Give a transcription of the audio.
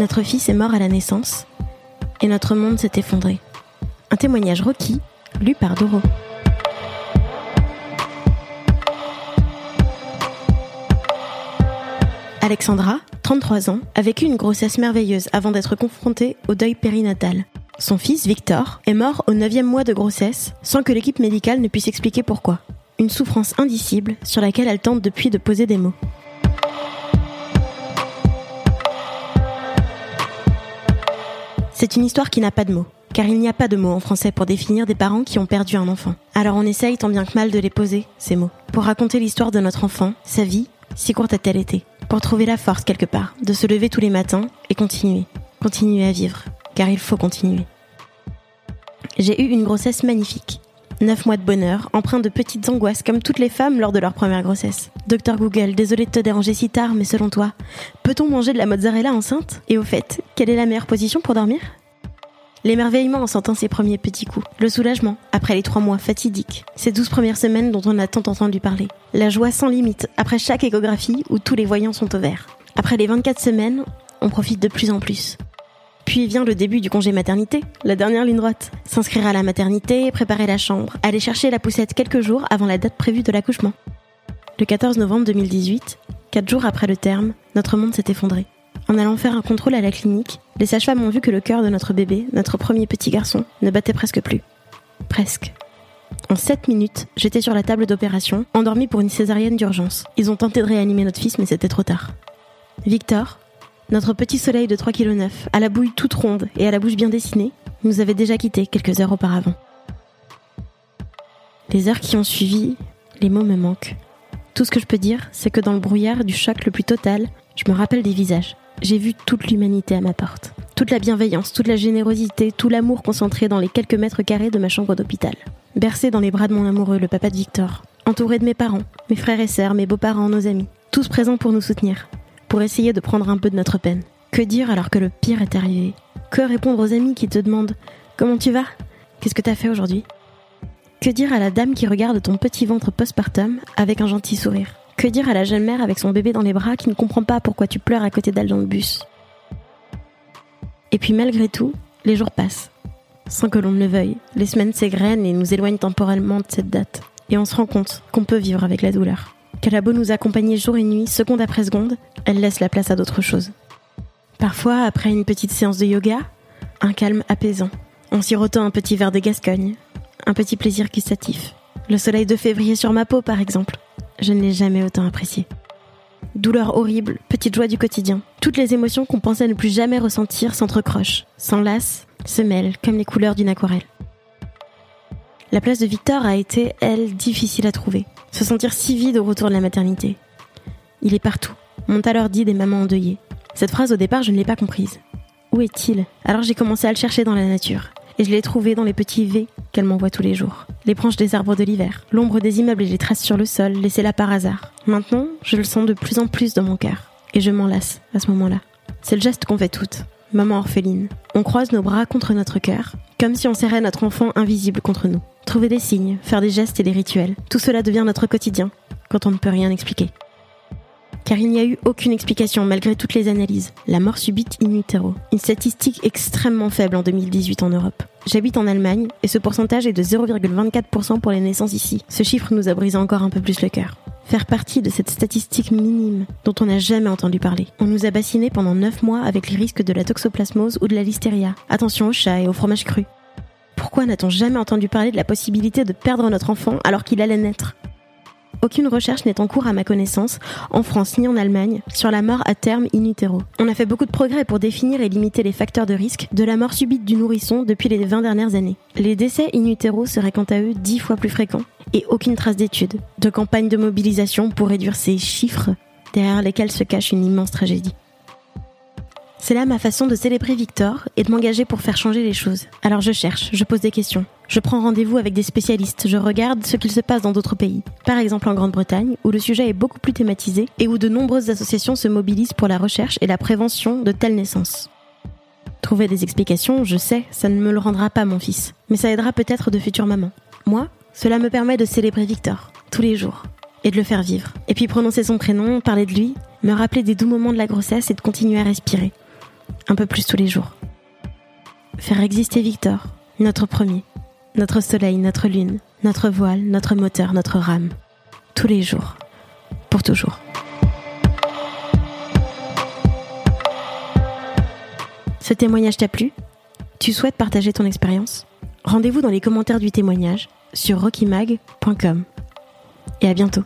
Notre fils est mort à la naissance et notre monde s'est effondré. Un témoignage requis, lu par Doro. Alexandra, 33 ans, a vécu une grossesse merveilleuse avant d'être confrontée au deuil périnatal. Son fils, Victor, est mort au 9 mois de grossesse sans que l'équipe médicale ne puisse expliquer pourquoi. Une souffrance indicible sur laquelle elle tente depuis de poser des mots. C'est une histoire qui n'a pas de mots, car il n'y a pas de mots en français pour définir des parents qui ont perdu un enfant. Alors on essaye tant bien que mal de les poser, ces mots, pour raconter l'histoire de notre enfant, sa vie, si courte a-t-elle été, pour trouver la force quelque part, de se lever tous les matins et continuer, continuer à vivre, car il faut continuer. J'ai eu une grossesse magnifique. Neuf mois de bonheur, empreint de petites angoisses comme toutes les femmes lors de leur première grossesse. Docteur Google, désolé de te déranger si tard, mais selon toi, peut-on manger de la mozzarella enceinte? Et au fait, quelle est la meilleure position pour dormir? L'émerveillement en sentant ses premiers petits coups. Le soulagement, après les trois mois fatidiques. Ces douze premières semaines dont on a tant entendu parler. La joie sans limite, après chaque échographie où tous les voyants sont au vert. Après les 24 semaines, on profite de plus en plus. Puis vient le début du congé maternité, la dernière ligne droite. S'inscrire à la maternité, préparer la chambre, aller chercher la poussette quelques jours avant la date prévue de l'accouchement. Le 14 novembre 2018, quatre jours après le terme, notre monde s'est effondré. En allant faire un contrôle à la clinique, les sages-femmes ont vu que le cœur de notre bébé, notre premier petit garçon, ne battait presque plus. Presque. En 7 minutes, j'étais sur la table d'opération, endormie pour une césarienne d'urgence. Ils ont tenté de réanimer notre fils, mais c'était trop tard. Victor, notre petit soleil de 3,9 kg, à la bouille toute ronde et à la bouche bien dessinée, nous avait déjà quittés quelques heures auparavant. Les heures qui ont suivi, les mots me manquent. Tout ce que je peux dire, c'est que dans le brouillard du choc le plus total, je me rappelle des visages. J'ai vu toute l'humanité à ma porte. Toute la bienveillance, toute la générosité, tout l'amour concentré dans les quelques mètres carrés de ma chambre d'hôpital. Bercé dans les bras de mon amoureux, le papa de Victor. Entouré de mes parents, mes frères et sœurs, mes beaux-parents, nos amis. Tous présents pour nous soutenir pour essayer de prendre un peu de notre peine. Que dire alors que le pire est arrivé? Que répondre aux amis qui te demandent Comment tu vas? Qu'est-ce que t'as fait aujourd'hui? Que dire à la dame qui regarde ton petit ventre postpartum avec un gentil sourire? Que dire à la jeune mère avec son bébé dans les bras qui ne comprend pas pourquoi tu pleures à côté d'elle dans le bus? Et puis malgré tout, les jours passent. Sans que l'on ne le veuille, les semaines s'égrènent et nous éloignent temporellement de cette date. Et on se rend compte qu'on peut vivre avec la douleur qu'elle nous accompagner jour et nuit, seconde après seconde, elle laisse la place à d'autres choses. Parfois, après une petite séance de yoga, un calme apaisant, en sirotant un petit verre de Gascogne, un petit plaisir gustatif. Le soleil de février sur ma peau, par exemple. Je ne l'ai jamais autant apprécié. Douleur horrible, petite joie du quotidien. Toutes les émotions qu'on pensait ne plus jamais ressentir s'entrecrochent, s'enlacent, se mêlent comme les couleurs d'une aquarelle. La place de Victor a été, elle, difficile à trouver. Se sentir si vide au retour de la maternité. Il est partout, m'ont alors dit des mamans endeuillées. Cette phrase au départ, je ne l'ai pas comprise. Où est-il? Alors j'ai commencé à le chercher dans la nature. Et je l'ai trouvé dans les petits V qu'elle m'envoie tous les jours. Les branches des arbres de l'hiver, l'ombre des immeubles et les traces sur le sol, laissées là par hasard. Maintenant, je le sens de plus en plus dans mon cœur. Et je m'en lasse à ce moment-là. C'est le geste qu'on fait toutes. Maman orpheline. On croise nos bras contre notre cœur, comme si on serrait notre enfant invisible contre nous. Trouver des signes, faire des gestes et des rituels, tout cela devient notre quotidien, quand on ne peut rien expliquer. Car il n'y a eu aucune explication malgré toutes les analyses. La mort subite in utero. Une statistique extrêmement faible en 2018 en Europe. J'habite en Allemagne et ce pourcentage est de 0,24% pour les naissances ici. Ce chiffre nous a brisé encore un peu plus le cœur. Faire partie de cette statistique minime dont on n'a jamais entendu parler. On nous a bassinés pendant 9 mois avec les risques de la toxoplasmose ou de la listeria. Attention aux chats et au fromage cru. Pourquoi n'a-t-on jamais entendu parler de la possibilité de perdre notre enfant alors qu'il allait naître? Aucune recherche n'est en cours à ma connaissance, en France ni en Allemagne, sur la mort à terme in utero. On a fait beaucoup de progrès pour définir et limiter les facteurs de risque de la mort subite du nourrisson depuis les 20 dernières années. Les décès in utero seraient quant à eux 10 fois plus fréquents, et aucune trace d'études, de campagne de mobilisation pour réduire ces chiffres derrière lesquels se cache une immense tragédie. C'est là ma façon de célébrer Victor et de m'engager pour faire changer les choses. Alors je cherche, je pose des questions. Je prends rendez-vous avec des spécialistes, je regarde ce qu'il se passe dans d'autres pays. Par exemple en Grande-Bretagne, où le sujet est beaucoup plus thématisé et où de nombreuses associations se mobilisent pour la recherche et la prévention de telles naissances. Trouver des explications, je sais, ça ne me le rendra pas mon fils, mais ça aidera peut-être de futures mamans. Moi, cela me permet de célébrer Victor, tous les jours, et de le faire vivre. Et puis prononcer son prénom, parler de lui, me rappeler des doux moments de la grossesse et de continuer à respirer un peu plus tous les jours. Faire exister Victor, notre premier, notre soleil, notre lune, notre voile, notre moteur, notre rame, tous les jours, pour toujours. Ce témoignage t'a plu? Tu souhaites partager ton expérience? Rendez-vous dans les commentaires du témoignage sur rockymag.com. Et à bientôt.